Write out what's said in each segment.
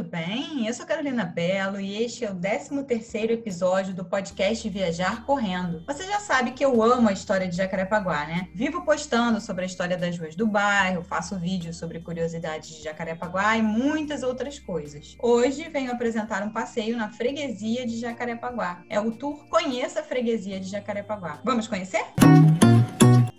bem? Eu sou Carolina Belo e este é o 13º episódio do podcast Viajar Correndo. Você já sabe que eu amo a história de Jacarepaguá, né? Vivo postando sobre a história das ruas do bairro, faço vídeos sobre curiosidades de Jacarepaguá e muitas outras coisas. Hoje venho apresentar um passeio na freguesia de Jacarepaguá. É o tour Conheça a Freguesia de Jacarepaguá. Vamos conhecer?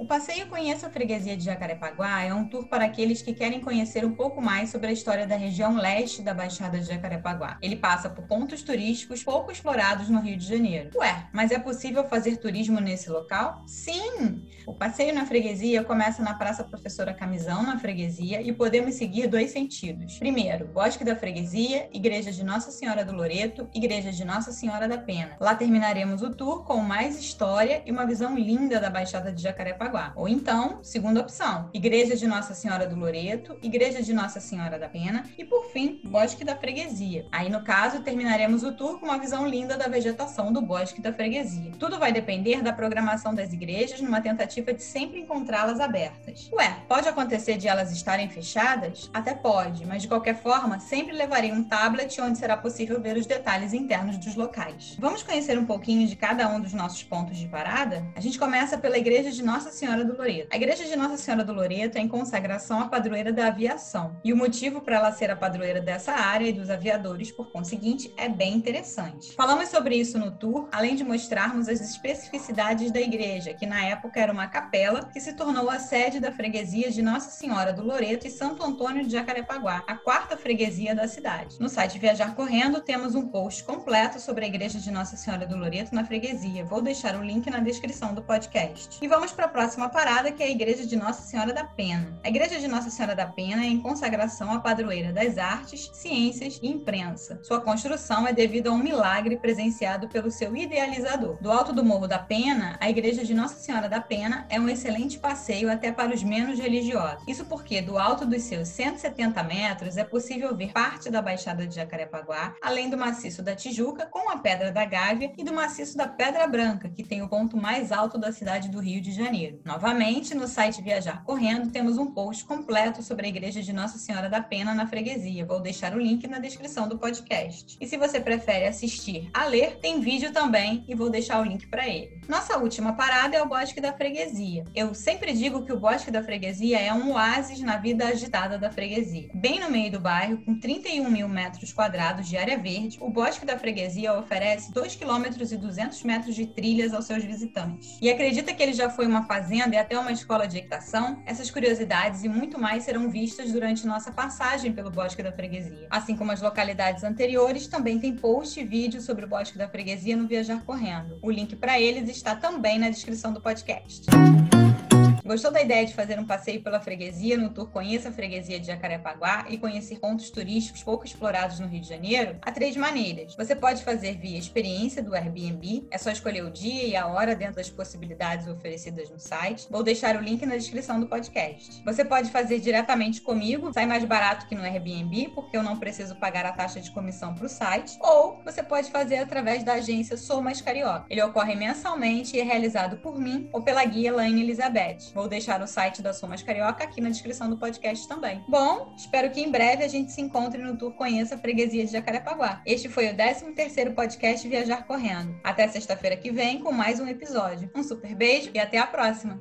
O passeio Conheça a Freguesia de Jacarepaguá é um tour para aqueles que querem conhecer um pouco mais sobre a história da região leste da Baixada de Jacarepaguá. Ele passa por pontos turísticos pouco explorados no Rio de Janeiro. Ué, mas é possível fazer turismo nesse local? Sim! O passeio na freguesia começa na Praça Professora Camisão, na freguesia, e podemos seguir dois sentidos. Primeiro, Bosque da Freguesia, Igreja de Nossa Senhora do Loreto, Igreja de Nossa Senhora da Pena. Lá terminaremos o tour com mais história e uma visão linda da Baixada de Jacarepaguá ou então, segunda opção, Igreja de Nossa Senhora do Loreto, Igreja de Nossa Senhora da Pena e, por fim, Bosque da Freguesia. Aí, no caso, terminaremos o tour com uma visão linda da vegetação do Bosque da Freguesia. Tudo vai depender da programação das igrejas numa tentativa de sempre encontrá-las abertas. Ué, pode acontecer de elas estarem fechadas? Até pode, mas de qualquer forma, sempre levarei um tablet onde será possível ver os detalhes internos dos locais. Vamos conhecer um pouquinho de cada um dos nossos pontos de parada? A gente começa pela Igreja de Nossa Senhora do Loreto. A Igreja de Nossa Senhora do Loreto é em consagração à padroeira da aviação. E o motivo para ela ser a padroeira dessa área e dos aviadores, por conseguinte, é bem interessante. Falamos sobre isso no tour, além de mostrarmos as especificidades da igreja, que na época era uma capela que se tornou a sede da freguesia de Nossa Senhora do Loreto e Santo Antônio de Jacarepaguá, a quarta freguesia da cidade. No site Viajar Correndo temos um post completo sobre a Igreja de Nossa Senhora do Loreto na freguesia. Vou deixar o link na descrição do podcast. E vamos para a próxima próxima parada, que é a Igreja de Nossa Senhora da Pena. A Igreja de Nossa Senhora da Pena é em consagração à padroeira das artes, ciências e imprensa. Sua construção é devido a um milagre presenciado pelo seu idealizador. Do alto do Morro da Pena, a Igreja de Nossa Senhora da Pena é um excelente passeio até para os menos religiosos. Isso porque, do alto dos seus 170 metros, é possível ver parte da Baixada de Jacarepaguá, além do maciço da Tijuca, com a Pedra da Gávea, e do maciço da Pedra Branca, que tem o ponto mais alto da cidade do Rio de Janeiro. Novamente, no site Viajar Correndo, temos um post completo sobre a Igreja de Nossa Senhora da Pena na freguesia. Vou deixar o link na descrição do podcast. E se você prefere assistir a ler, tem vídeo também e vou deixar o link para ele. Nossa última parada é o Bosque da Freguesia. Eu sempre digo que o Bosque da Freguesia é um oásis na vida agitada da freguesia. Bem no meio do bairro, com 31 mil metros quadrados de área verde, o Bosque da Freguesia oferece 2 km e 200 metros de trilhas aos seus visitantes. E acredita que ele já foi uma fazenda e até uma escola de equitação, essas curiosidades e muito mais serão vistas durante nossa passagem pelo Bosque da Freguesia. Assim como as localidades anteriores, também tem post e vídeo sobre o Bosque da Freguesia no Viajar Correndo. O link para eles está também na descrição do podcast. Thank you. Gostou da ideia de fazer um passeio pela freguesia no tour Conheça a Freguesia de Jacarepaguá e conhecer pontos turísticos pouco explorados no Rio de Janeiro? Há três maneiras. Você pode fazer via experiência do Airbnb, é só escolher o dia e a hora dentro das possibilidades oferecidas no site. Vou deixar o link na descrição do podcast. Você pode fazer diretamente comigo, sai mais barato que no Airbnb, porque eu não preciso pagar a taxa de comissão para o site. Ou você pode fazer através da agência Sou Mais Carioca. Ele ocorre mensalmente e é realizado por mim ou pela guia Laine Elizabeth. Vou deixar o site da Somas Carioca aqui na descrição do podcast também. Bom, espero que em breve a gente se encontre no tour Conheça a Freguesia de Jacarepaguá. Este foi o 13º podcast Viajar Correndo. Até sexta-feira que vem com mais um episódio. Um super beijo e até a próxima!